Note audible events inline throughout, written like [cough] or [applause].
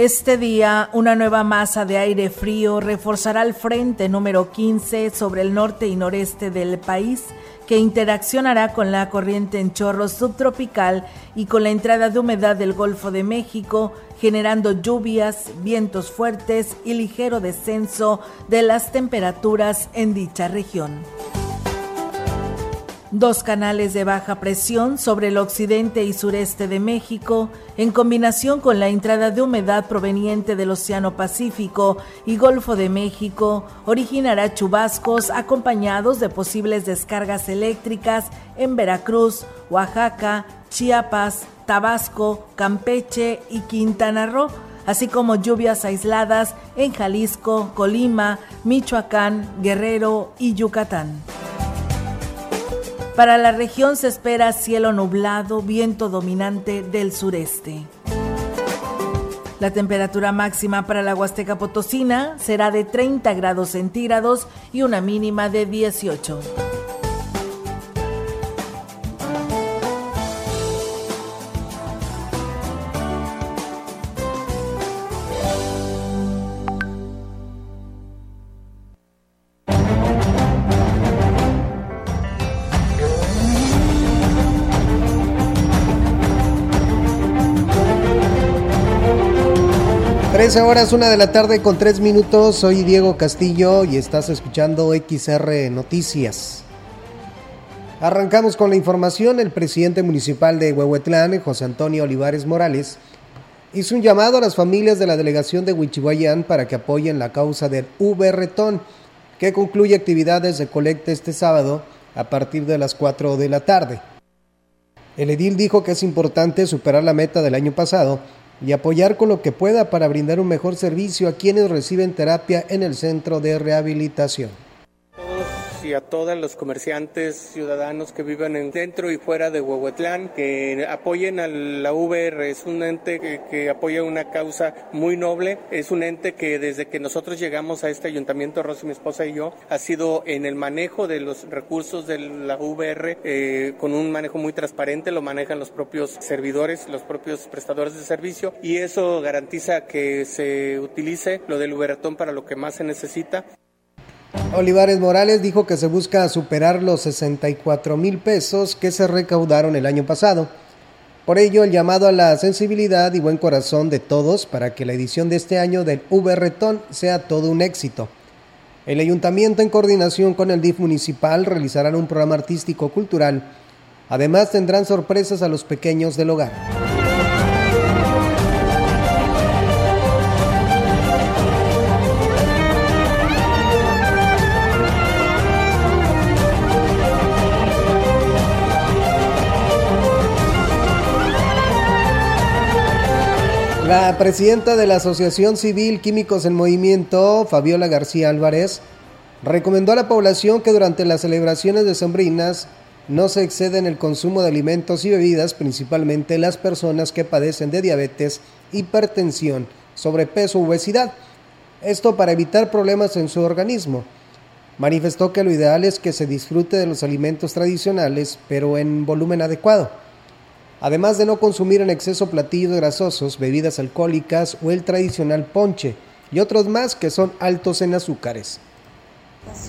Este día, una nueva masa de aire frío reforzará el frente número 15 sobre el norte y noreste del país, que interaccionará con la corriente en chorro subtropical y con la entrada de humedad del Golfo de México, generando lluvias, vientos fuertes y ligero descenso de las temperaturas en dicha región dos canales de baja presión sobre el occidente y sureste de México, en combinación con la entrada de humedad proveniente del Océano Pacífico y Golfo de México, originará chubascos acompañados de posibles descargas eléctricas en Veracruz, Oaxaca, Chiapas, Tabasco, Campeche y Quintana Roo, así como lluvias aisladas en Jalisco, Colima, Michoacán, Guerrero y Yucatán. Para la región se espera cielo nublado, viento dominante del sureste. La temperatura máxima para la Huasteca Potosina será de 30 grados centígrados y una mínima de 18. Horas, una de la tarde con tres minutos. Soy Diego Castillo y estás escuchando XR Noticias. Arrancamos con la información. El presidente municipal de Huehuetlán, José Antonio Olivares Morales, hizo un llamado a las familias de la delegación de Huichihuayán para que apoyen la causa del V-Retón, que concluye actividades de colecta este sábado a partir de las 4 de la tarde. El edil dijo que es importante superar la meta del año pasado y apoyar con lo que pueda para brindar un mejor servicio a quienes reciben terapia en el centro de rehabilitación y a todos los comerciantes ciudadanos que viven en dentro y fuera de Huehuetlán, que apoyen a la VR. Es un ente que, apoya una causa muy noble. Es un ente que desde que nosotros llegamos a este ayuntamiento, Rosy, mi esposa y yo, ha sido en el manejo de los recursos de la VR eh, con un manejo muy transparente. Lo manejan los propios servidores, los propios prestadores de servicio y eso garantiza que se utilice lo del Uberatón para lo que más se necesita. Olivares Morales dijo que se busca superar los 64 mil pesos que se recaudaron el año pasado. Por ello, el llamado a la sensibilidad y buen corazón de todos para que la edición de este año del V sea todo un éxito. El ayuntamiento, en coordinación con el DIF municipal, realizarán un programa artístico-cultural. Además, tendrán sorpresas a los pequeños del hogar. La presidenta de la Asociación Civil Químicos en Movimiento, Fabiola García Álvarez, recomendó a la población que durante las celebraciones de Sembrinas no se exceden el consumo de alimentos y bebidas, principalmente las personas que padecen de diabetes, hipertensión, sobrepeso u obesidad. Esto para evitar problemas en su organismo. Manifestó que lo ideal es que se disfrute de los alimentos tradicionales, pero en volumen adecuado además de no consumir en exceso platillos grasosos, bebidas alcohólicas o el tradicional ponche, y otros más que son altos en azúcares.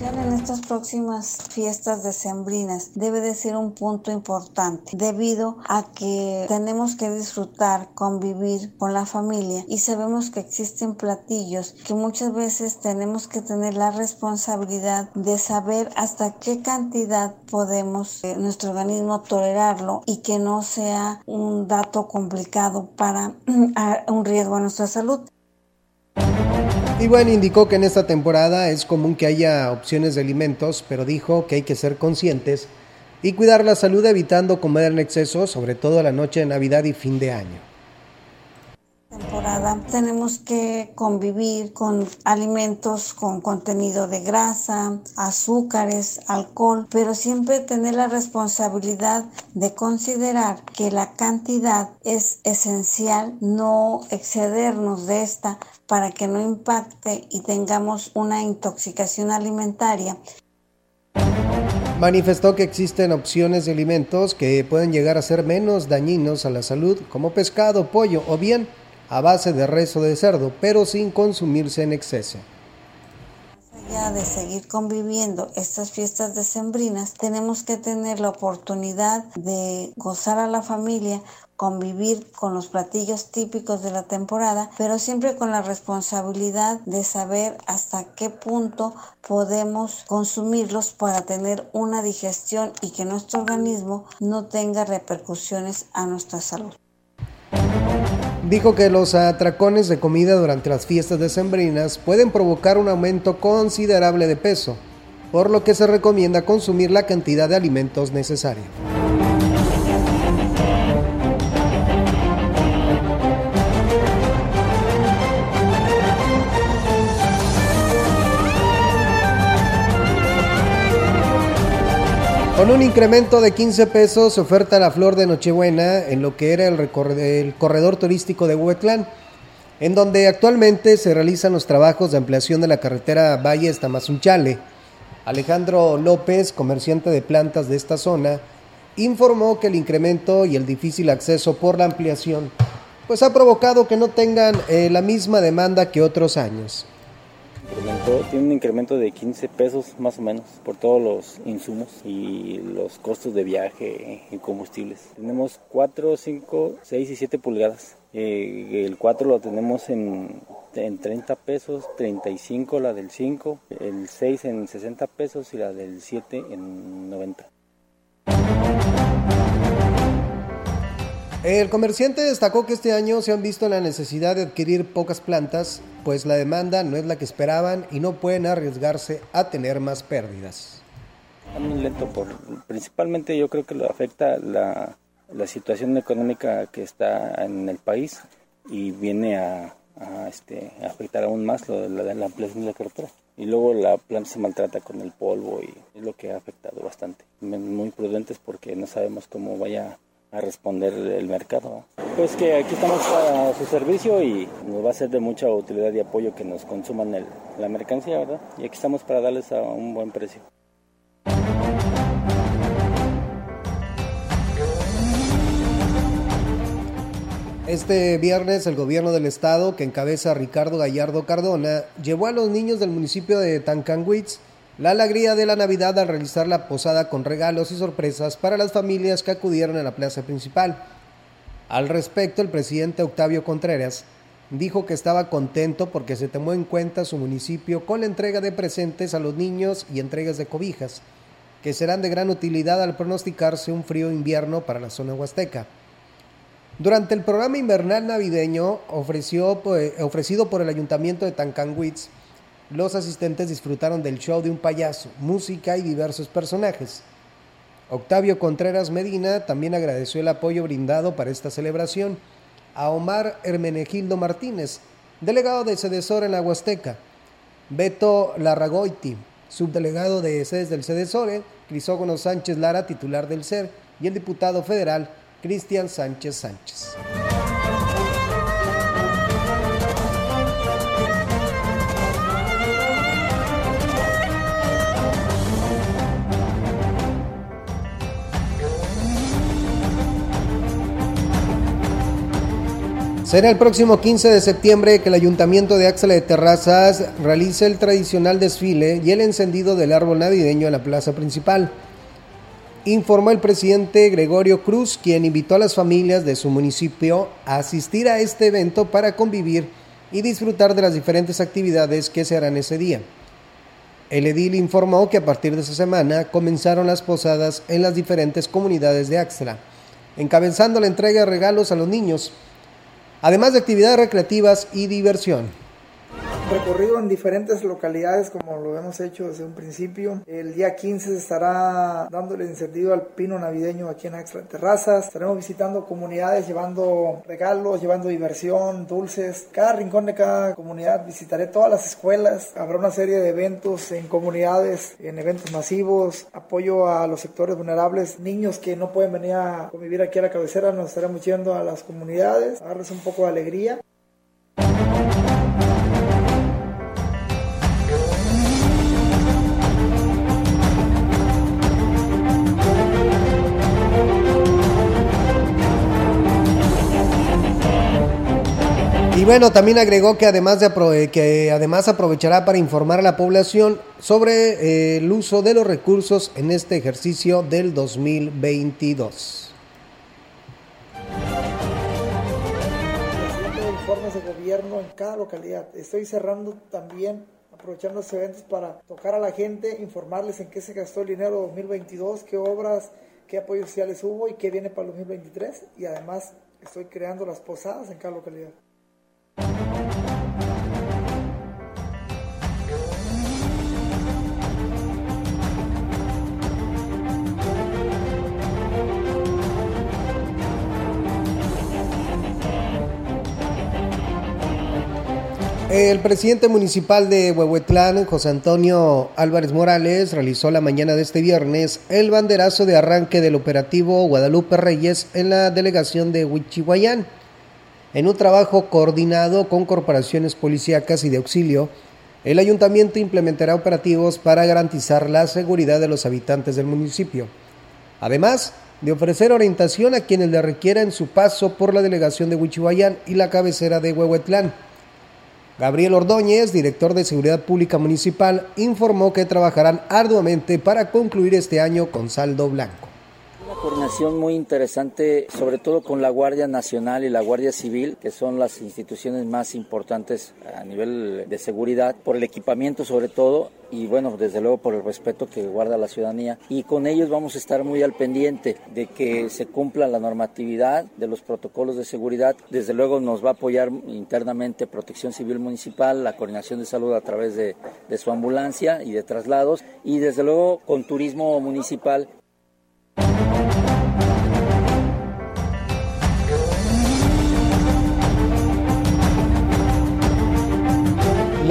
En estas próximas fiestas decembrinas debe de ser un punto importante debido a que tenemos que disfrutar, convivir con la familia y sabemos que existen platillos que muchas veces tenemos que tener la responsabilidad de saber hasta qué cantidad podemos eh, nuestro organismo tolerarlo y que no sea un dato complicado para [clears throat] un riesgo a nuestra salud. Y indicó que en esta temporada es común que haya opciones de alimentos, pero dijo que hay que ser conscientes y cuidar la salud evitando comer en exceso, sobre todo la noche de Navidad y fin de año temporada tenemos que convivir con alimentos con contenido de grasa, azúcares, alcohol, pero siempre tener la responsabilidad de considerar que la cantidad es esencial, no excedernos de esta para que no impacte y tengamos una intoxicación alimentaria. Manifestó que existen opciones de alimentos que pueden llegar a ser menos dañinos a la salud, como pescado, pollo o bien a base de rezo de cerdo, pero sin consumirse en exceso. De seguir conviviendo estas fiestas decembrinas, tenemos que tener la oportunidad de gozar a la familia, convivir con los platillos típicos de la temporada, pero siempre con la responsabilidad de saber hasta qué punto podemos consumirlos para tener una digestión y que nuestro organismo no tenga repercusiones a nuestra salud. Dijo que los atracones de comida durante las fiestas decembrinas pueden provocar un aumento considerable de peso, por lo que se recomienda consumir la cantidad de alimentos necesaria. Con un incremento de 15 pesos se oferta la flor de Nochebuena en lo que era el, corredor turístico de Huetlán, en donde actualmente se realizan los trabajos de ampliación de la carretera Valle Tamazunchale. Alejandro López, comerciante de plantas de esta zona, informó que el incremento y el difícil acceso por la ampliación pues ha provocado que no tengan eh, la misma demanda que otros años tiene un incremento de 15 pesos más o menos por todos los insumos y los costos de viaje y combustibles. Tenemos 4, 5, 6 y 7 pulgadas. Eh, el 4 lo tenemos en, en 30 pesos, 35 la del 5, el 6 en 60 pesos y la del 7 en 90. El comerciante destacó que este año se han visto la necesidad de adquirir pocas plantas, pues la demanda no es la que esperaban y no pueden arriesgarse a tener más pérdidas. Está muy lento, por, principalmente yo creo que lo afecta la, situación económica que está en el país y viene a, este, afectar aún más lo, la, la ampliación de la carretera. Y luego la planta se maltrata con el polvo y es lo que ha afectado bastante. Muy prudentes porque no sabemos cómo vaya a responder el mercado. Pues que aquí estamos para su servicio y nos va a ser de mucha utilidad y apoyo que nos consuman la mercancía, ¿verdad? Y aquí estamos para darles a un buen precio. Este viernes el gobierno del estado, que encabeza Ricardo Gallardo Cardona, llevó a los niños del municipio de Tancanwitz la alegría de la Navidad al realizar la posada con regalos y sorpresas para las familias que acudieron a la plaza principal. Al respecto, el presidente Octavio Contreras dijo que estaba contento porque se tomó en cuenta su municipio con la entrega de presentes a los niños y entregas de cobijas, que serán de gran utilidad al pronosticarse un frío invierno para la zona huasteca. Durante el programa invernal navideño pues, ofrecido por el ayuntamiento de Tancanwitz, los asistentes disfrutaron del show de un payaso, música y diversos personajes. Octavio Contreras Medina también agradeció el apoyo brindado para esta celebración a Omar Hermenegildo Martínez, delegado de Cedesor en la Huasteca, Beto Larragoiti, subdelegado de sedes del Cedesore, Crisógono Sánchez Lara, titular del SER, y el diputado federal Cristian Sánchez Sánchez. Será el próximo 15 de septiembre que el Ayuntamiento de Axla de Terrazas realice el tradicional desfile y el encendido del árbol navideño en la plaza principal. Informó el presidente Gregorio Cruz, quien invitó a las familias de su municipio a asistir a este evento para convivir y disfrutar de las diferentes actividades que se harán ese día. El edil informó que a partir de esa semana comenzaron las posadas en las diferentes comunidades de Axla, encabezando la entrega de regalos a los niños además de actividades recreativas y diversión. Recorrido en diferentes localidades como lo hemos hecho desde un principio. El día 15 se estará dándole encendido al pino navideño aquí en Axtra Terrazas. Estaremos visitando comunidades, llevando regalos, llevando diversión, dulces. Cada rincón de cada comunidad visitaré todas las escuelas. Habrá una serie de eventos en comunidades, en eventos masivos, apoyo a los sectores vulnerables, niños que no pueden venir a convivir aquí a la cabecera, nos estaremos yendo a las comunidades, a darles un poco de alegría. Y bueno, también agregó que además, de que además aprovechará para informar a la población sobre eh, el uso de los recursos en este ejercicio del 2022. informes de gobierno en cada localidad. Estoy cerrando también aprovechando los eventos para tocar a la gente, informarles en qué se gastó el dinero 2022, qué obras, qué apoyos sociales hubo y qué viene para el 2023. Y además estoy creando las posadas en cada localidad. El presidente municipal de Huehuetlán, José Antonio Álvarez Morales, realizó la mañana de este viernes el banderazo de arranque del operativo Guadalupe Reyes en la delegación de Huichihuayán. En un trabajo coordinado con corporaciones policíacas y de auxilio, el ayuntamiento implementará operativos para garantizar la seguridad de los habitantes del municipio. Además de ofrecer orientación a quienes le requieran su paso por la delegación de Huichihuayán y la cabecera de Huehuetlán. Gabriel Ordóñez, director de Seguridad Pública Municipal, informó que trabajarán arduamente para concluir este año con saldo blanco. Una coordinación muy interesante, sobre todo con la Guardia Nacional y la Guardia Civil, que son las instituciones más importantes a nivel de seguridad, por el equipamiento sobre todo y bueno, desde luego por el respeto que guarda la ciudadanía. Y con ellos vamos a estar muy al pendiente de que se cumpla la normatividad de los protocolos de seguridad. Desde luego nos va a apoyar internamente Protección Civil Municipal, la Coordinación de Salud a través de, de su ambulancia y de traslados y desde luego con Turismo Municipal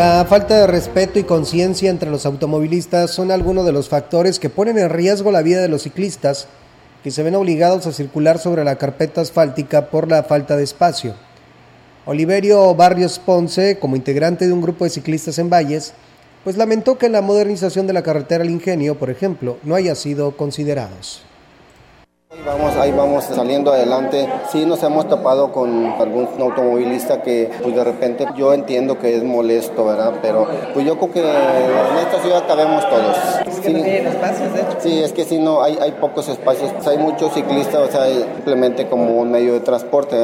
La falta de respeto y conciencia entre los automovilistas son algunos de los factores que ponen en riesgo la vida de los ciclistas que se ven obligados a circular sobre la carpeta asfáltica por la falta de espacio. Oliverio Barrios Ponce, como integrante de un grupo de ciclistas en Valles, pues lamentó que la modernización de la carretera al ingenio, por ejemplo, no haya sido considerados. Vamos, ahí vamos saliendo adelante. Sí nos hemos topado con algún automovilista que pues de repente yo entiendo que es molesto, ¿verdad? Pero pues yo creo que en esta ciudad cabemos todos. Es que sí. no tienen espacios, hecho. Sí, es que sí, no, hay, hay pocos espacios. hay muchos ciclistas, o sea, simplemente como un medio de transporte.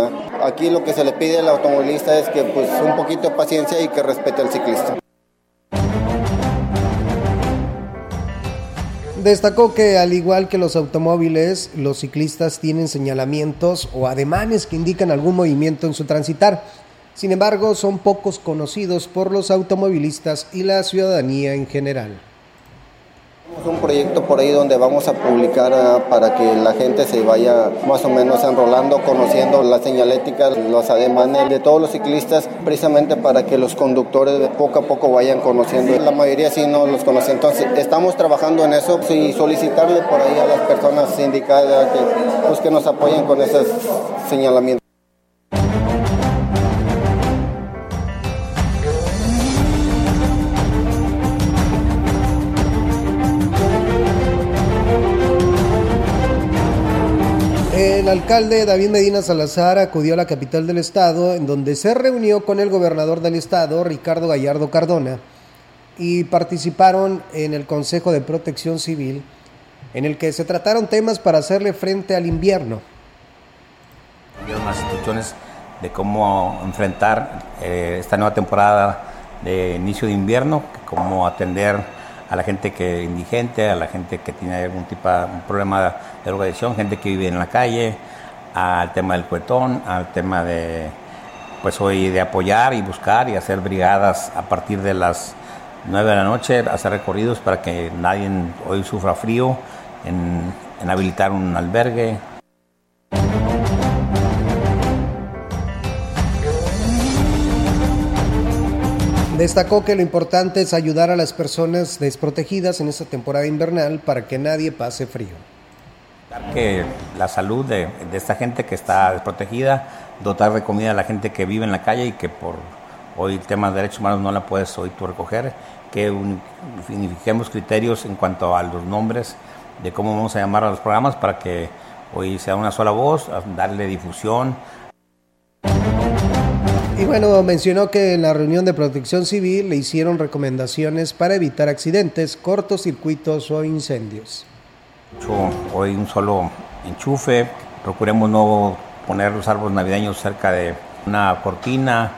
Aquí lo que se le pide al automovilista es que pues un poquito de paciencia y que respete al ciclista. Destacó que al igual que los automóviles, los ciclistas tienen señalamientos o ademanes que indican algún movimiento en su transitar. Sin embargo, son pocos conocidos por los automovilistas y la ciudadanía en general. Un proyecto por ahí donde vamos a publicar ah, para que la gente se vaya más o menos enrolando, conociendo la señalética, los ademanes de todos los ciclistas, precisamente para que los conductores poco a poco vayan conociendo. La mayoría sí no los conoce, entonces estamos trabajando en eso y solicitarle por ahí a las personas indicadas que, pues, que nos apoyen con esos señalamientos. El alcalde David Medina Salazar acudió a la capital del estado, en donde se reunió con el gobernador del estado, Ricardo Gallardo Cardona, y participaron en el Consejo de Protección Civil, en el que se trataron temas para hacerle frente al invierno. Las instrucciones de cómo enfrentar eh, esta nueva temporada de inicio de invierno, cómo atender a la gente que es indigente, a la gente que tiene algún tipo de problema de drogadicción, gente que vive en la calle, al tema del cuetón, al tema de pues hoy de apoyar y buscar y hacer brigadas a partir de las 9 de la noche, hacer recorridos para que nadie hoy sufra frío, en habilitar un albergue, Destacó que lo importante es ayudar a las personas desprotegidas en esta temporada invernal para que nadie pase frío. Que la salud de, esta gente que está desprotegida, dotar de comida a la gente que vive en la calle y que por hoy el tema de derechos humanos no la puedes hoy tú recoger, que unifiquemos criterios en cuanto a los nombres de cómo vamos a llamar a los programas para que hoy sea una sola voz, darle difusión, y bueno, mencionó que en la reunión de protección civil le hicieron recomendaciones para evitar accidentes, cortocircuitos o incendios. Hoy un solo enchufe, procuremos no poner los árboles navideños cerca de una cortina,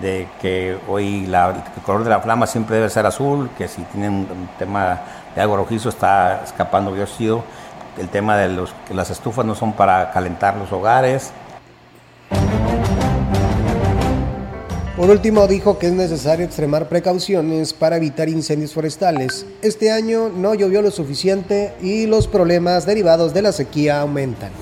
de que hoy el color de la flama siempre debe ser azul, que si tienen un tema de algo rojizo está escapando dióxido, el tema de los, que las estufas no son para calentar los hogares, Por último, dijo que es necesario extremar precauciones para evitar incendios forestales. Este año no llovió lo suficiente y los problemas derivados de la sequía aumentan.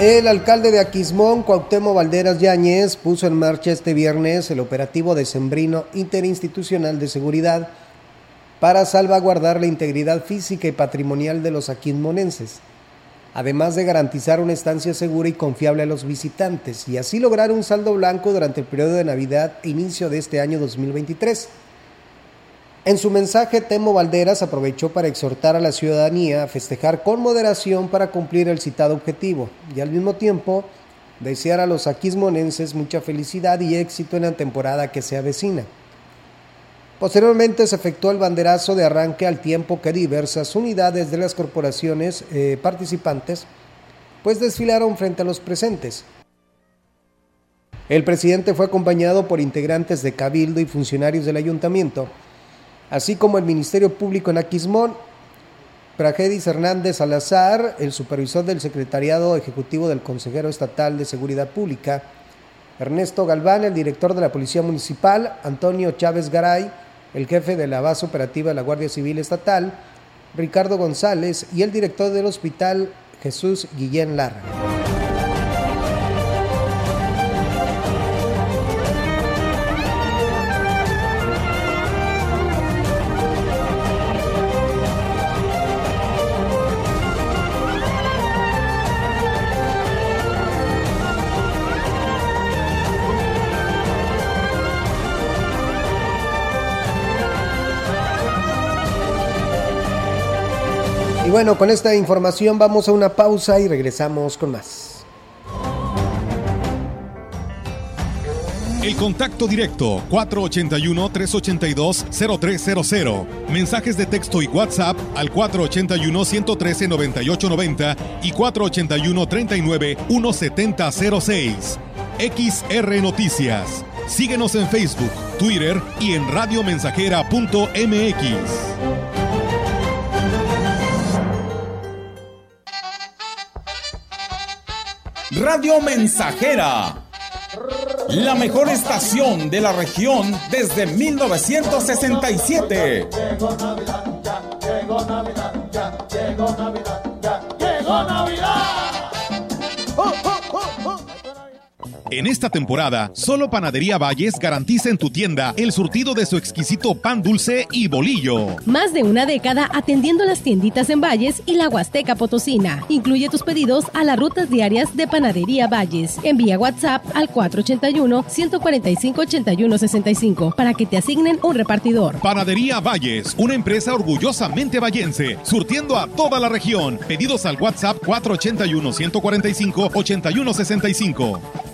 El alcalde de Aquismón, Cuauhtémoc Valderas Yáñez, puso en marcha este viernes el operativo decembrino interinstitucional de seguridad para salvaguardar la integridad física y patrimonial de los aquismonenses, además de garantizar una estancia segura y confiable a los visitantes y así lograr un saldo blanco durante el periodo de Navidad e inicio de este año 2023. En su mensaje, Temo Valderas aprovechó para exhortar a la ciudadanía a festejar con moderación para cumplir el citado objetivo y al mismo tiempo desear a los aquismonenses mucha felicidad y éxito en la temporada que se avecina. Posteriormente se efectuó el banderazo de arranque al tiempo que diversas unidades de las corporaciones eh, participantes pues desfilaron frente a los presentes. El presidente fue acompañado por integrantes de Cabildo y funcionarios del ayuntamiento, así como el Ministerio Público en Aquismón, Pragedis Hernández Salazar, el supervisor del Secretariado Ejecutivo del Consejero Estatal de Seguridad Pública, Ernesto Galván, el director de la Policía Municipal, Antonio Chávez Garay, el jefe de la base operativa de la Guardia Civil Estatal, Ricardo González, y el director del hospital, Jesús Guillén Lara. Bueno, con esta información vamos a una pausa y regresamos con más. El contacto directo 481-382-0300. Mensajes de texto y WhatsApp al 481-113-9890 y 481-39-1706. XR Noticias. Síguenos en Facebook, Twitter y en radiomensajera.mx. Radio Mensajera. La mejor estación de la región desde 1967. Llegó Navidad, ya, llegó Navidad, ya, llegó Navidad, ya, llegó Navidad. En esta temporada, solo Panadería Valles garantiza en tu tienda el surtido de su exquisito pan dulce y bolillo. Más de una década atendiendo las tienditas en Valles y la Huasteca Potosina. Incluye tus pedidos a las rutas diarias de Panadería Valles. Envía WhatsApp al 481-145-8165 para que te asignen un repartidor. Panadería Valles, una empresa orgullosamente vallense, surtiendo a toda la región. Pedidos al WhatsApp 481-145-8165.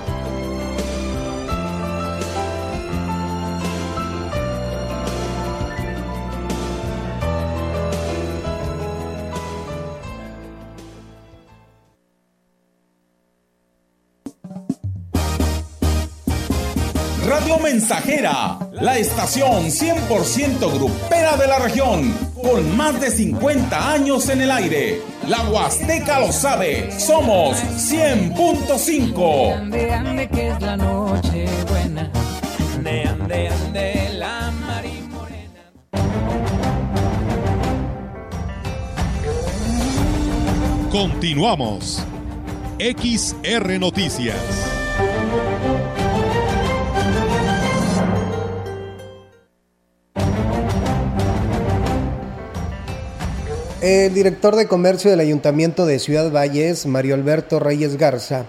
La estación 100% grupera de la región, con más de 50 años en el aire. La Huasteca lo sabe, somos 100.5. Ande, ande, que es la noche buena. Ande, ande, ande, la marimorena. Continuamos. XR Noticias. El director de comercio del Ayuntamiento de Ciudad Valles, Mario Alberto Reyes Garza,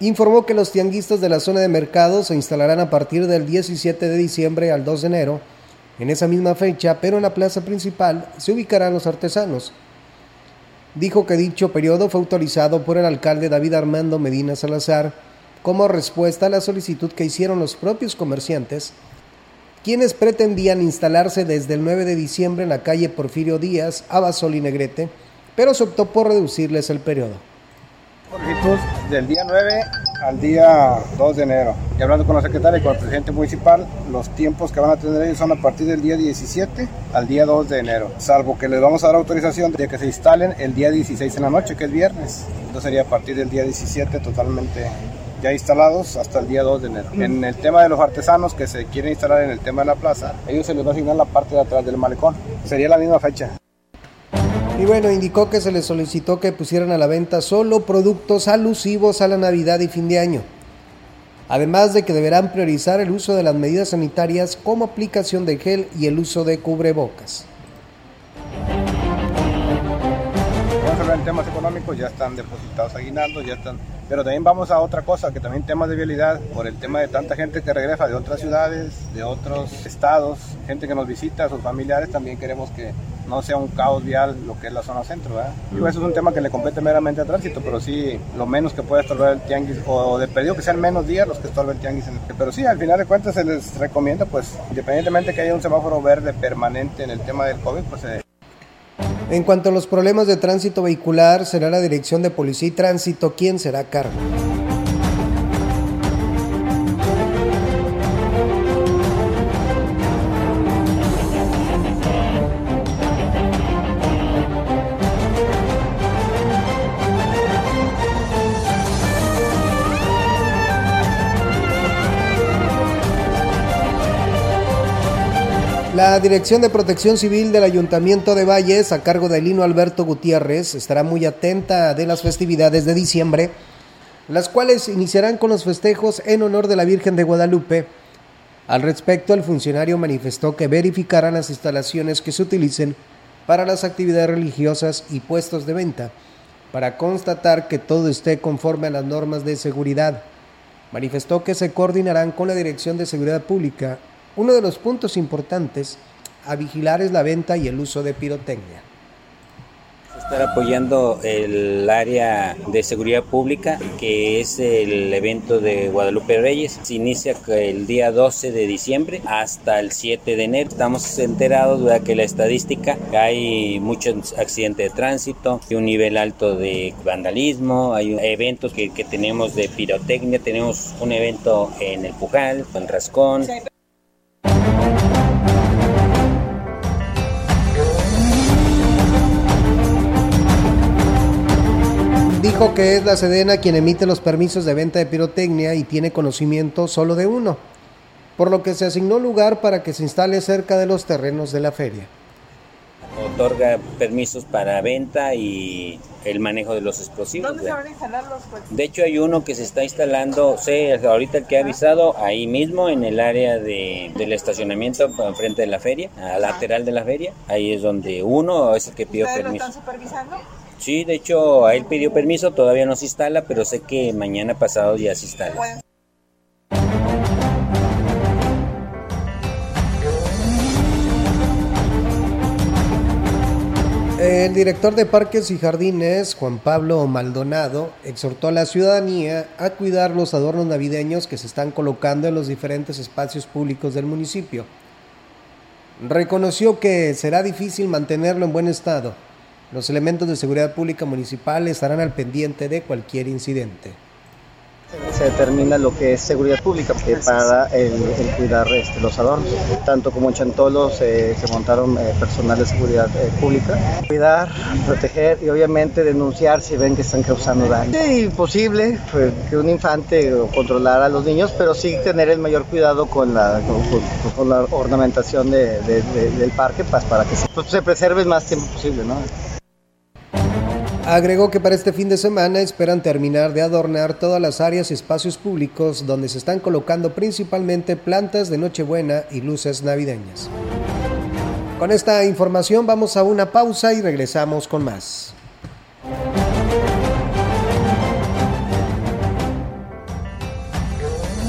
informó que los tianguistas de la zona de mercado se instalarán a partir del 17 de diciembre al 2 de enero. En esa misma fecha, pero en la plaza principal, se ubicarán los artesanos. Dijo que dicho periodo fue autorizado por el alcalde David Armando Medina Salazar como respuesta a la solicitud que hicieron los propios comerciantes quienes pretendían instalarse desde el 9 de diciembre en la calle Porfirio Díaz, Abasol y Negrete, pero se optó por reducirles el periodo. Del día 9 al día 2 de enero. Y hablando con la secretaria y con el presidente municipal, los tiempos que van a tener ellos son a partir del día 17 al día 2 de enero. Salvo que les vamos a dar autorización de que se instalen el día 16 en la noche, que es viernes. Entonces sería a partir del día 17 totalmente ya instalados hasta el día 2 de enero. En el tema de los artesanos que se quieren instalar en el tema de la plaza, ellos se les va a asignar la parte de atrás del malecón. Sería la misma fecha. Y bueno, indicó que se les solicitó que pusieran a la venta solo productos alusivos a la Navidad y fin de año. Además de que deberán priorizar el uso de las medidas sanitarias como aplicación de gel y el uso de cubrebocas. En temas económicos ya están depositados aguinaldos, ya están Pero también vamos a otra cosa, que también temas de vialidad, por el tema de tanta gente que regresa de otras ciudades, de otros estados, gente que nos visita, sus familiares, también queremos que no sea un caos vial lo que es la zona centro. ¿verdad? Digo, eso es un tema que le compete meramente a tránsito, pero sí, lo menos que pueda estorbar el tianguis, o de pedido que sean menos días los que estorben el tianguis. Pero sí, al final de cuentas se les recomienda, pues, independientemente que haya un semáforo verde permanente en el tema del COVID, pues se en cuanto a los problemas de tránsito vehicular, será la Dirección de Policía y Tránsito quien será cargo. La Dirección de Protección Civil del Ayuntamiento de Valles, a cargo de Lino Alberto Gutiérrez, estará muy atenta de las festividades de diciembre, las cuales iniciarán con los festejos en honor de la Virgen de Guadalupe. Al respecto, el funcionario manifestó que verificarán las instalaciones que se utilicen para las actividades religiosas y puestos de venta, para constatar que todo esté conforme a las normas de seguridad. Manifestó que se coordinarán con la Dirección de Seguridad Pública uno de los puntos importantes a vigilar es la venta y el uso de pirotecnia. Estar apoyando el área de seguridad pública, que es el evento de Guadalupe Reyes. Se inicia el día 12 de diciembre hasta el 7 de enero. Estamos enterados de que la estadística hay muchos accidentes de tránsito, y un nivel alto de vandalismo, hay eventos que, que tenemos de pirotecnia, tenemos un evento en el Pujal, en Rascón. Dijo que es la Sedena quien emite los permisos de venta de pirotecnia y tiene conocimiento solo de uno, por lo que se asignó lugar para que se instale cerca de los terrenos de la feria. Otorga permisos para venta y el manejo de los explosivos. ¿Dónde se van a instalar los De hecho hay uno que se está instalando, sé, ahorita el que ha avisado, ahí mismo en el área de, del estacionamiento enfrente de la feria, a lateral de la feria. Ahí es donde uno es el que pidió permiso. ¿Lo están supervisando? Sí, de hecho, a él pidió permiso, todavía no se instala, pero sé que mañana pasado ya se instala. El director de Parques y Jardines, Juan Pablo Maldonado, exhortó a la ciudadanía a cuidar los adornos navideños que se están colocando en los diferentes espacios públicos del municipio. Reconoció que será difícil mantenerlo en buen estado, los elementos de seguridad pública municipal estarán al pendiente de cualquier incidente. Se determina lo que es seguridad pública para el, cuidar este, los adornos. Tanto como en Chantolo se, montaron eh, personal de seguridad eh, pública. Cuidar, proteger y obviamente denunciar si ven que están causando daño. Es imposible pues, que un infante controlara a los niños, pero sí tener el mayor cuidado con la, con, la ornamentación del parque pues, para que se, pues, se preserve el más tiempo posible. ¿no? Agregó que para este fin de semana esperan terminar de adornar todas las áreas y espacios públicos donde se están colocando principalmente plantas de Nochebuena y luces navideñas. Con esta información vamos a una pausa y regresamos con más.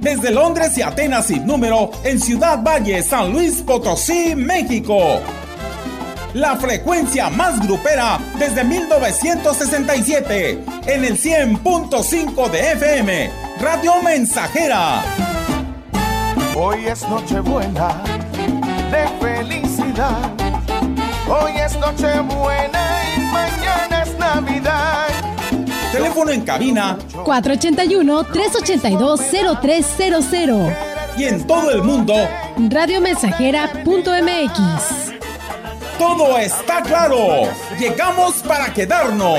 desde Londres y Atenas sin número en Ciudad Valle, San Luis Potosí, México. La frecuencia más grupera desde 1967 en el 100.5 de FM, Radio Mensajera. Hoy es Nochebuena de felicidad. Hoy es Nochebuena Teléfono en cabina 481-382-0300. Y en todo el mundo, radiomensajera.mx. Todo está claro. Llegamos para quedarnos.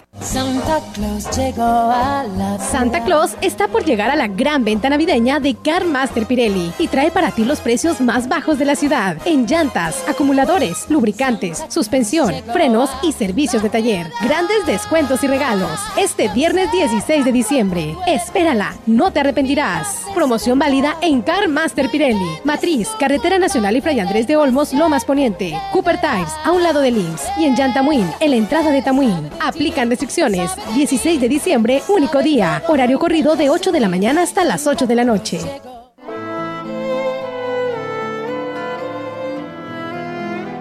Santa Claus llegó a la Santa Claus está por llegar a la gran venta navideña de Car Master Pirelli y trae para ti los precios más bajos de la ciudad en llantas, acumuladores, lubricantes, suspensión, frenos y servicios de taller. Grandes descuentos y regalos. Este viernes 16 de diciembre. Espérala, no te arrepentirás. Promoción válida en Car Master Pirelli. Matriz, Carretera Nacional y Fray Andrés de Olmos, Lomas Poniente. Cooper Tires, a un lado del IMSS y en Llantamuín, en la entrada de Tamuín. Aplican restricciones 16 de diciembre, único día. Horario corrido de 8 de la mañana hasta las 8 de la noche.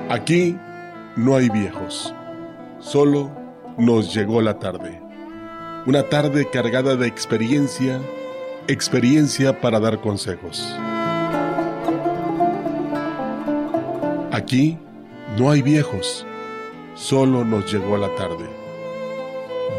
Aquí no hay viejos. Solo nos llegó la tarde. Una tarde cargada de experiencia, experiencia para dar consejos. Aquí no hay viejos. Solo nos llegó la tarde.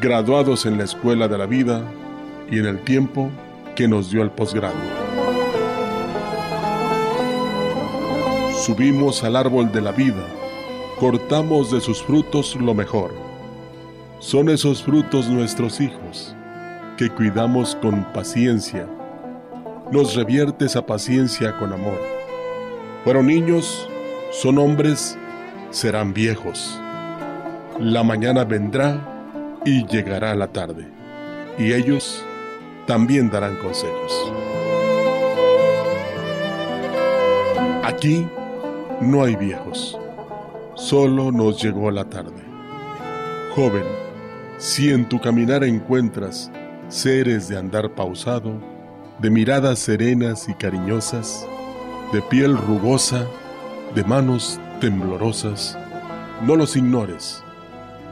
graduados en la escuela de la vida y en el tiempo que nos dio el posgrado. Subimos al árbol de la vida, cortamos de sus frutos lo mejor. Son esos frutos nuestros hijos, que cuidamos con paciencia. Nos revierte esa paciencia con amor. Fueron niños, son hombres, serán viejos. La mañana vendrá y llegará la tarde, y ellos también darán consejos. Aquí no hay viejos, solo nos llegó la tarde. Joven, si en tu caminar encuentras seres de andar pausado, de miradas serenas y cariñosas, de piel rugosa, de manos temblorosas, no los ignores,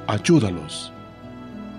ayúdalos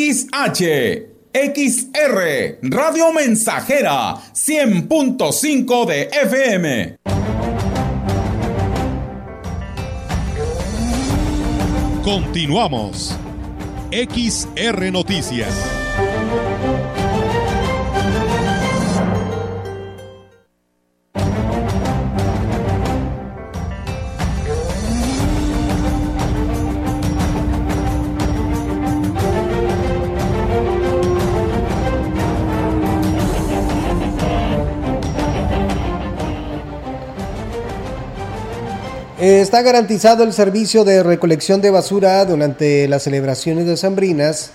XH, XR, Radio Mensajera, 100.5 de FM. Continuamos. XR Noticias. Está garantizado el servicio de recolección de basura durante las celebraciones de Sambrinas,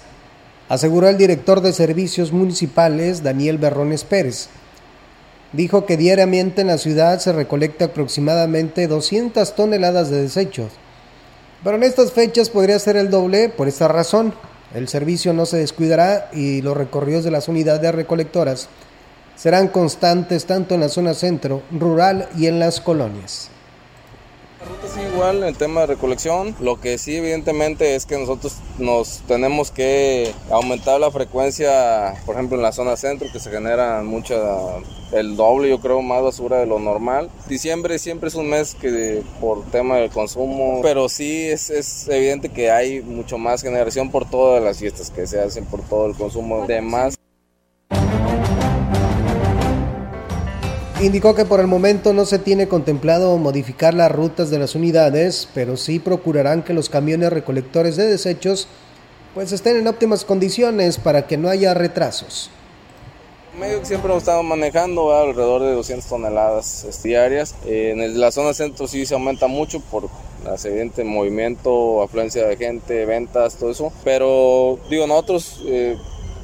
aseguró el director de servicios municipales, Daniel Berrones Pérez. Dijo que diariamente en la ciudad se recolecta aproximadamente 200 toneladas de desechos, pero en estas fechas podría ser el doble por esta razón. El servicio no se descuidará y los recorridos de las unidades recolectoras serán constantes tanto en la zona centro, rural y en las colonias. Ruta sí igual, el tema de recolección. Lo que sí evidentemente es que nosotros nos tenemos que aumentar la frecuencia, por ejemplo en la zona centro, que se genera mucha, el doble yo creo, más basura de lo normal. Diciembre siempre es un mes que por tema del consumo, pero sí es, es evidente que hay mucho más generación por todas las fiestas que se hacen, por todo el consumo de más. Indicó que por el momento no se tiene contemplado modificar las rutas de las unidades, pero sí procurarán que los camiones recolectores de desechos pues estén en óptimas condiciones para que no haya retrasos. Medio que siempre hemos estado manejando ¿verdad? alrededor de 200 toneladas este, diarias. En la zona centro sí se aumenta mucho por el evidente movimiento, afluencia de gente, ventas, todo eso. Pero digo, nosotros eh,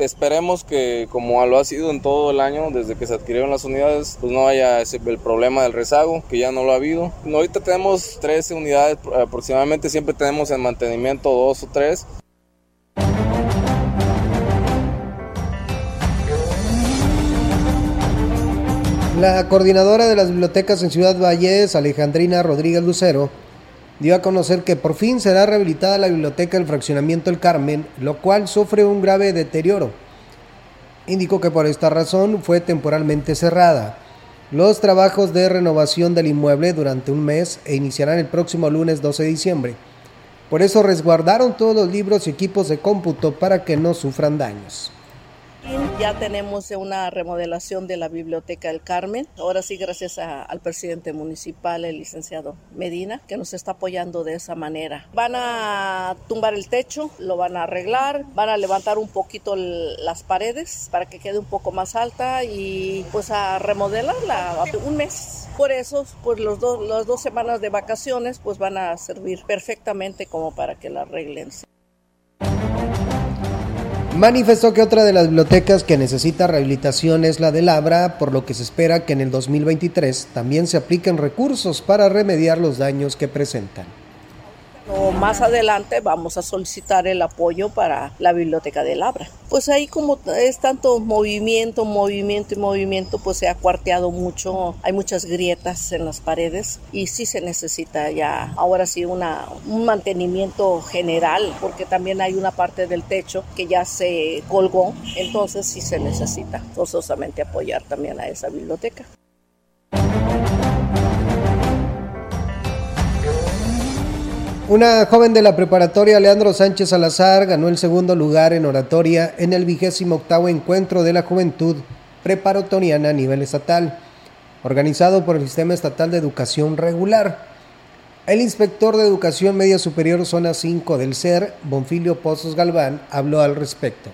esperemos que como lo ha sido en todo el año desde que se adquirieron las unidades, pues no haya el problema del rezago, que ya no lo ha habido. ahorita tenemos 13 unidades aproximadamente, siempre tenemos en mantenimiento dos o tres. La coordinadora de las bibliotecas en Ciudad Valles, Alejandrina Rodríguez Lucero, dio a conocer que por fin será rehabilitada la biblioteca del fraccionamiento El Carmen, lo cual sufre un grave deterioro. Indicó que por esta razón fue temporalmente cerrada. Los trabajos de renovación del inmueble durante un mes e iniciarán el próximo lunes 12 de diciembre. Por eso resguardaron todos los libros y equipos de cómputo para que no sufran daños. Ya tenemos una remodelación de la Biblioteca del Carmen. Ahora sí, gracias al presidente municipal, el licenciado Medina, que nos está apoyando de esa manera. Van a tumbar el techo, lo van a arreglar, van a levantar un poquito las paredes para que quede un poco más alta y pues a remodelarla un mes. Por eso, pues los dos, las dos semanas de vacaciones pues van a servir perfectamente como para que la arreglen. Manifestó que otra de las bibliotecas que necesita rehabilitación es la de Labra, por lo que se espera que en el 2023 también se apliquen recursos para remediar los daños que presentan. Más adelante vamos a solicitar el apoyo para la biblioteca de Labra. Pues ahí como es tanto movimiento, movimiento y movimiento, pues se ha cuarteado mucho, hay muchas grietas en las paredes y sí se necesita ya ahora sí una, un mantenimiento general, porque también hay una parte del techo que ya se colgó, entonces sí se necesita forzosamente apoyar también a esa biblioteca. Una joven de la preparatoria Leandro Sánchez Salazar ganó el segundo lugar en oratoria en el vigésimo octavo encuentro de la juventud preparatoriana a nivel estatal, organizado por el Sistema Estatal de Educación Regular. El inspector de Educación Media Superior Zona 5 del CER, Bonfilio Pozos Galván, habló al respecto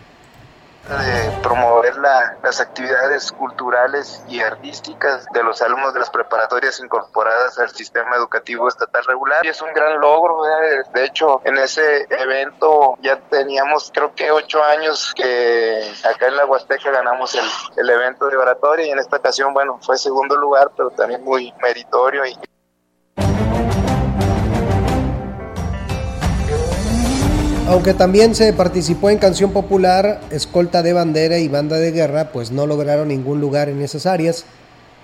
de promover la, las actividades culturales y artísticas de los alumnos de las preparatorias incorporadas al sistema educativo estatal regular. Y es un gran logro, de hecho, en ese evento ya teníamos creo que ocho años que acá en la Huasteca ganamos el, el evento de oratoria y en esta ocasión, bueno, fue segundo lugar, pero también muy meritorio y Aunque también se participó en canción popular, escolta de bandera y banda de guerra, pues no lograron ningún lugar en esas áreas,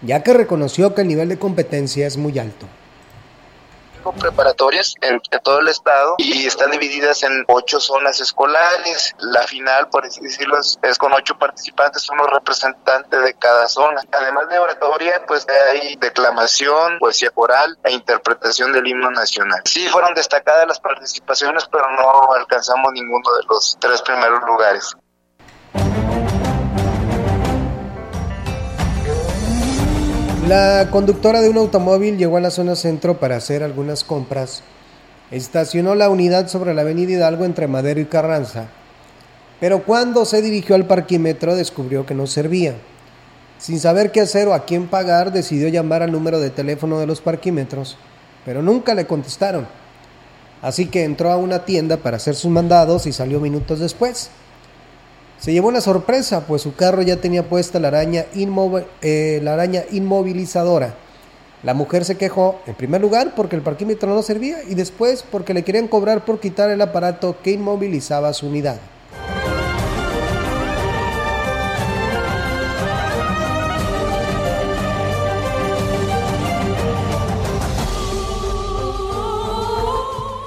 ya que reconoció que el nivel de competencia es muy alto preparatorias en, todo el estado y están divididas en ocho zonas escolares. La final, por así decirlo, es, con ocho participantes, unos representantes de cada zona. Además de oratoria, pues hay declamación, poesía coral e interpretación del himno nacional. Sí, fueron destacadas las participaciones, pero no alcanzamos ninguno de los tres primeros lugares. La conductora de un automóvil llegó a la zona centro para hacer algunas compras. Estacionó la unidad sobre la avenida Hidalgo entre Madero y Carranza. Pero cuando se dirigió al parquímetro descubrió que no servía. Sin saber qué hacer o a quién pagar, decidió llamar al número de teléfono de los parquímetros, pero nunca le contestaron. Así que entró a una tienda para hacer sus mandados y salió minutos después. Se llevó una sorpresa, pues su carro ya tenía puesta la araña, eh, la araña inmovilizadora. La mujer se quejó, en primer lugar, porque el parquímetro no servía y después porque le querían cobrar por quitar el aparato que inmovilizaba su unidad.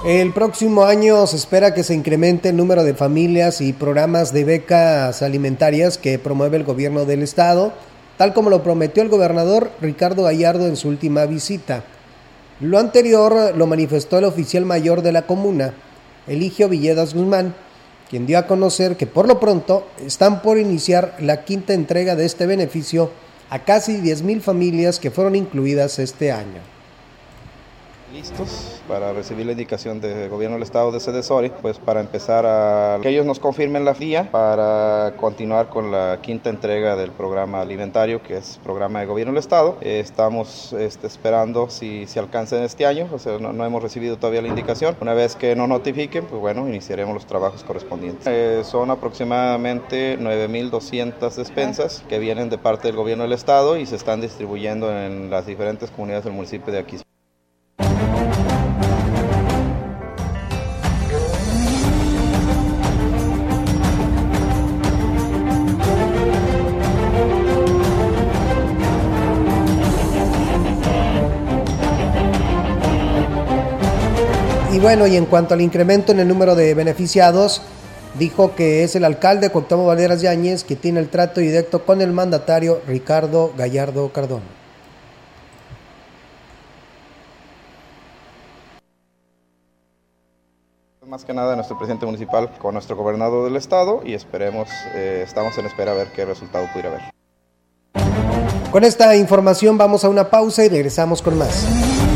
El próximo año se espera que se incremente el número de familias y programas de becas alimentarias que promueve el gobierno del estado, tal como lo prometió el gobernador Ricardo Gallardo en su última visita. Lo anterior lo manifestó el oficial mayor de la comuna, Eligio Villedas Guzmán, quien dio a conocer que por lo pronto están por iniciar la quinta entrega de este beneficio a casi 10.000 familias que fueron incluidas este año listos para recibir la indicación del gobierno del estado de Sedesori, pues para empezar a que ellos nos confirmen la vía para continuar con la quinta entrega del programa alimentario, que es programa de gobierno del estado. estamos este, esperando si se alcanza en este año, o sea, no, hemos recibido todavía la indicación. Una vez que nos notifiquen, pues bueno, iniciaremos los trabajos correspondientes. Eh, son aproximadamente 9.200 despensas que vienen de parte del gobierno del estado y se están distribuyendo en las diferentes comunidades del municipio de Aquis. Bueno, y en cuanto al incremento en el número de beneficiados, dijo que es el alcalde Cuauhtémoc Valderas Yáñez que tiene el trato directo con el mandatario Ricardo Gallardo Cardón. Más que nada nuestro presidente municipal con nuestro gobernador del estado y esperemos, eh, estamos en espera a ver qué resultado pudiera haber. Con esta información vamos a una pausa y regresamos con más.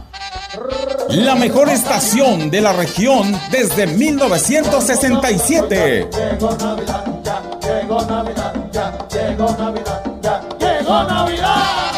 la mejor estación de la región desde 1967. Llegó Navidad, ya llegó Navidad, ya llegó Navidad, ya llegó Navidad.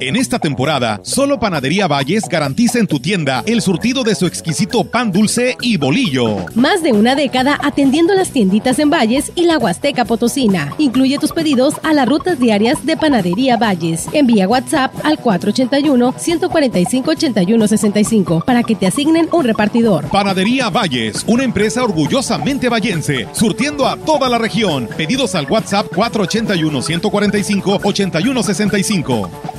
En esta temporada, solo Panadería Valles garantiza en tu tienda el surtido de su exquisito pan dulce y bolillo. Más de una década atendiendo las tienditas en Valles y la Huasteca Potosina. Incluye tus pedidos a las rutas diarias de Panadería Valles. Envía WhatsApp al 481-145-8165 para que te asignen un repartidor. Panadería Valles, una empresa orgullosamente vallense, surtiendo a toda la región. Pedidos al WhatsApp 481-145-8165.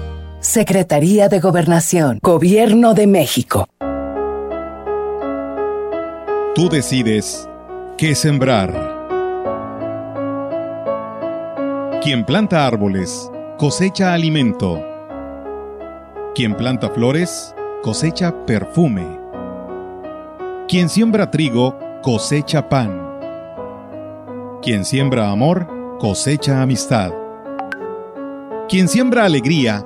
Secretaría de Gobernación, Gobierno de México. Tú decides qué sembrar. Quien planta árboles, cosecha alimento. Quien planta flores, cosecha perfume. Quien siembra trigo, cosecha pan. Quien siembra amor, cosecha amistad. Quien siembra alegría,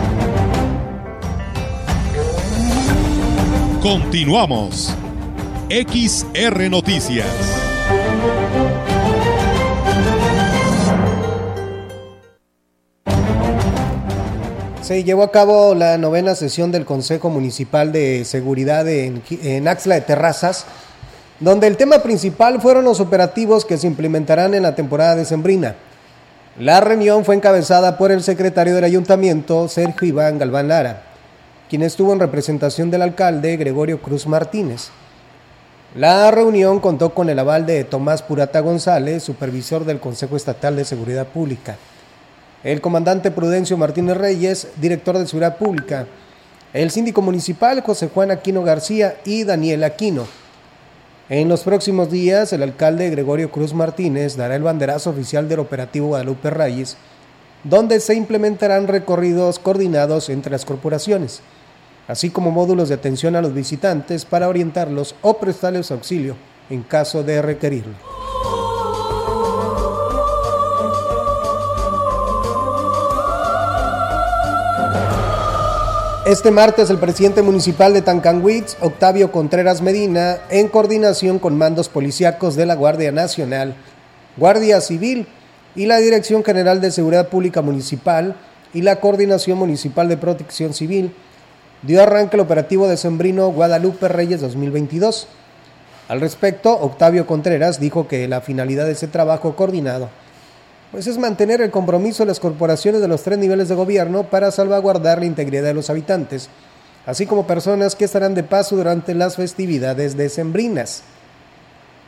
Continuamos. XR Noticias. Se llevó a cabo la novena sesión del Consejo Municipal de Seguridad en, en Axla de Terrazas, donde el tema principal fueron los operativos que se implementarán en la temporada decembrina. La reunión fue encabezada por el secretario del ayuntamiento, Sergio Iván Galván Lara, quien estuvo en representación del alcalde Gregorio Cruz Martínez. La reunión contó con el aval de Tomás Purata González, supervisor del Consejo Estatal de Seguridad Pública, el comandante Prudencio Martínez Reyes, director de Seguridad Pública, el síndico municipal José Juan Aquino García y Daniel Aquino. En los próximos días, el alcalde Gregorio Cruz Martínez dará el banderazo oficial del operativo Guadalupe Reyes, donde se implementarán recorridos coordinados entre las corporaciones, así como módulos de atención a los visitantes para orientarlos o prestarles auxilio en caso de requerirlo. Este martes el presidente municipal de Tancanwitz, Octavio Contreras Medina, en coordinación con mandos policíacos de la Guardia Nacional, Guardia Civil y la Dirección General de Seguridad Pública Municipal y la Coordinación Municipal de Protección Civil, dio arranque al operativo de Sembrino Guadalupe Reyes 2022. Al respecto, Octavio Contreras dijo que la finalidad de ese trabajo coordinado pues es mantener el compromiso de las corporaciones de los tres niveles de gobierno para salvaguardar la integridad de los habitantes, así como personas que estarán de paso durante las festividades decembrinas.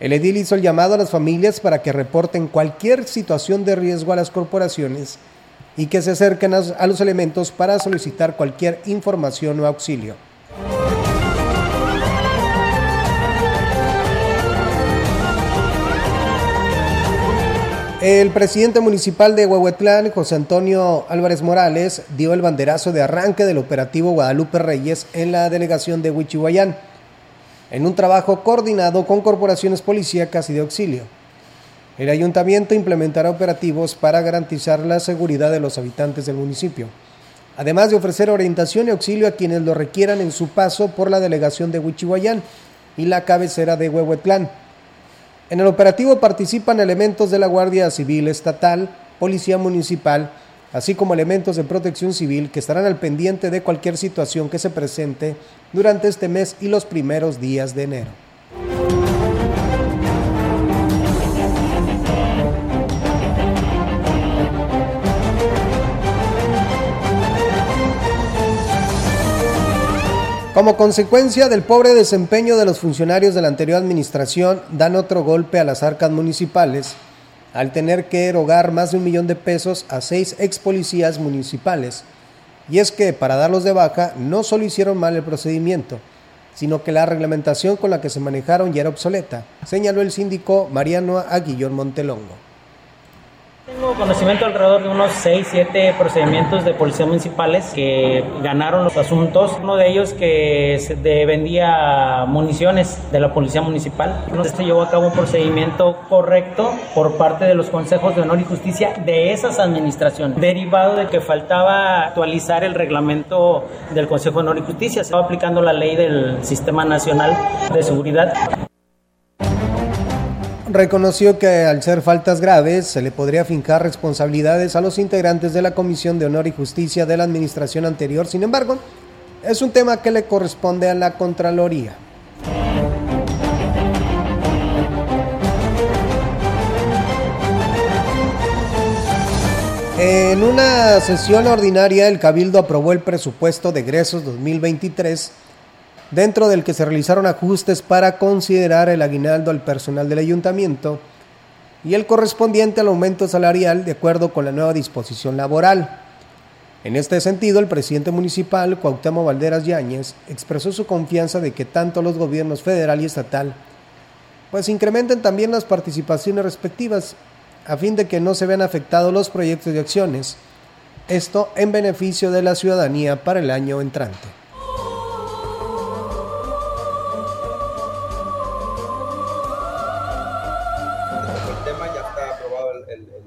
El edil hizo el llamado a las familias para que reporten cualquier situación de riesgo a las corporaciones y que se acerquen a los elementos para solicitar cualquier información o auxilio. El presidente municipal de Huehuetlán, José Antonio Álvarez Morales, dio el banderazo de arranque del operativo Guadalupe Reyes en la delegación de Huichihuayán, en un trabajo coordinado con corporaciones policíacas y de auxilio. El ayuntamiento implementará operativos para garantizar la seguridad de los habitantes del municipio, además de ofrecer orientación y auxilio a quienes lo requieran en su paso por la delegación de Huichihuayán y la cabecera de Huehuetlán en el operativo participan elementos de la Guardia Civil Estatal, Policía Municipal, así como elementos de protección civil que estarán al pendiente de cualquier situación que se presente durante este mes y los primeros días de enero. Como consecuencia del pobre desempeño de los funcionarios de la anterior administración, dan otro golpe a las arcas municipales al tener que erogar más de un millón de pesos a seis ex policías municipales. Y es que para darlos de baja no solo hicieron mal el procedimiento, sino que la reglamentación con la que se manejaron ya era obsoleta, señaló el síndico Mariano Aguillón Montelongo. Tengo conocimiento alrededor de unos 6, 7 procedimientos de policía municipales que ganaron los asuntos. Uno de ellos que se vendía municiones de la policía municipal. Se llevó a cabo un procedimiento correcto por parte de los consejos de honor y justicia de esas administraciones, derivado de que faltaba actualizar el reglamento del Consejo de Honor y Justicia. Se estaba aplicando la ley del Sistema Nacional de Seguridad reconoció que al ser faltas graves se le podría fincar responsabilidades a los integrantes de la Comisión de Honor y Justicia de la administración anterior. Sin embargo, es un tema que le corresponde a la Contraloría. En una sesión ordinaria, el Cabildo aprobó el presupuesto de egresos 2023 dentro del que se realizaron ajustes para considerar el aguinaldo al personal del ayuntamiento y el correspondiente al aumento salarial de acuerdo con la nueva disposición laboral. En este sentido, el presidente municipal, Cuauhtémoc Valderas Yáñez, expresó su confianza de que tanto los gobiernos federal y estatal pues incrementen también las participaciones respectivas a fin de que no se vean afectados los proyectos y acciones. Esto en beneficio de la ciudadanía para el año entrante.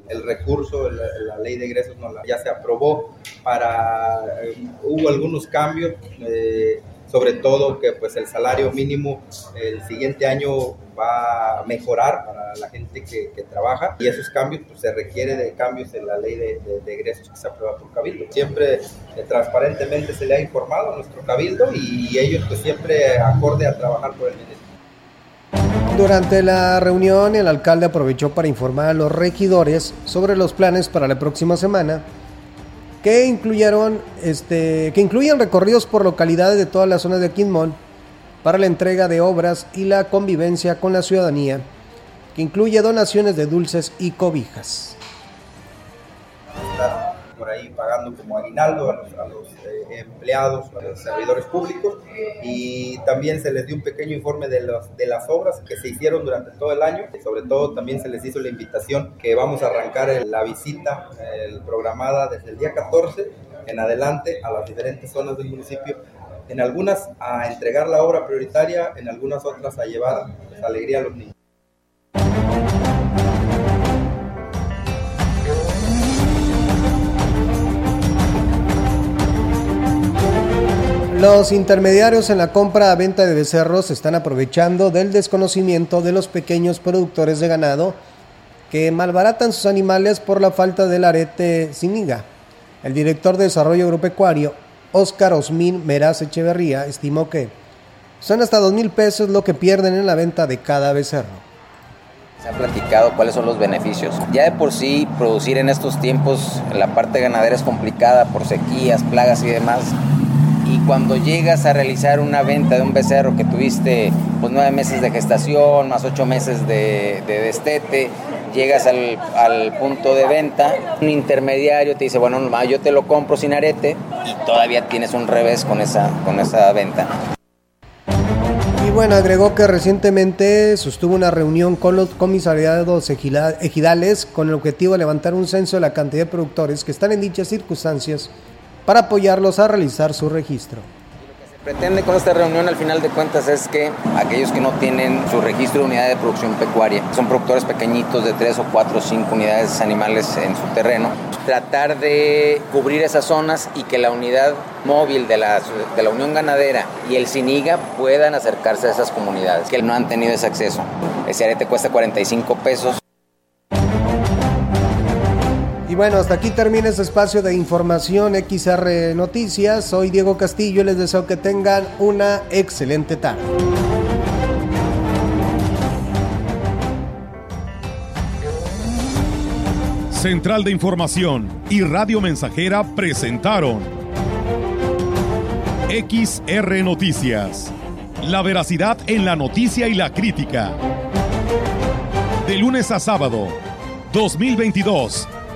El, recurso, la, la ley de egresos no ya se aprobó para, eh, hubo algunos cambios, eh, sobre todo que pues el salario mínimo el siguiente año va a mejorar para la gente que, que trabaja y esos cambios pues se requiere de cambios en la ley de, de- de egresos que se aprueba por Cabildo. Siempre eh, transparentemente se le ha informado a nuestro Cabildo y ellos pues siempre acorde a trabajar por el bienestar. Durante la reunión, el alcalde aprovechó para informar a los regidores sobre los planes para la próxima semana, que incluyeron, este, que incluyen recorridos por localidades de todas las zonas de Quinmón para la entrega de obras y la convivencia con la ciudadanía, que incluye donaciones de dulces y cobijas. Por ahí pagando como aguinaldo a los, eh, empleados, a los servidores públicos. Y también se les dio un pequeño informe de, las obras que se hicieron durante todo el año. Y sobre todo también se les hizo la invitación que vamos a arrancar la visita programada desde el día 14 en adelante a las diferentes zonas del municipio. En algunas a entregar la obra prioritaria, en algunas otras a llevar pues, alegría a los niños. Los intermediarios en la compra-venta de becerros se están aprovechando del desconocimiento de los pequeños productores de ganado que malbaratan sus animales por la falta del arete siniga. El director de Desarrollo Agropecuario, Óscar Osmín Meraz Echeverría, estimó que son hasta dos mil pesos lo que pierden en la venta de cada becerro. Se ha platicado cuáles son los beneficios. Ya de por sí producir en estos tiempos la parte ganadera es complicada por sequías, plagas y demás. Cuando llegas a realizar una venta de un becerro que tuviste pues nueve meses de gestación, más ocho meses de, de destete, llegas al, punto de venta, un intermediario te dice, bueno, no, yo te lo compro sin arete y todavía tienes un revés con esa, con esa venta. Y bueno, agregó que recientemente sostuvo una reunión con los comisariados ejidales con el objetivo de levantar un censo de la cantidad de productores que están en dichas circunstancias para apoyarlos a realizar su registro. pretende con esta reunión al final de cuentas es que aquellos que no tienen su registro de unidad de producción pecuaria, son productores pequeñitos de 3 o 4 o 5 unidades animales en su terreno, tratar de cubrir esas zonas y que la unidad móvil de la, de la Unión Ganadera y el SINIGA puedan acercarse a esas comunidades que no han tenido ese acceso. Ese arete cuesta 45 pesos. Y bueno, hasta aquí termina este espacio de información XR Noticias. Soy Diego Castillo y les deseo que tengan una excelente tarde. Central de Información y Radio Mensajera presentaron XR Noticias. La veracidad en la noticia y la crítica. De lunes a sábado, 2022.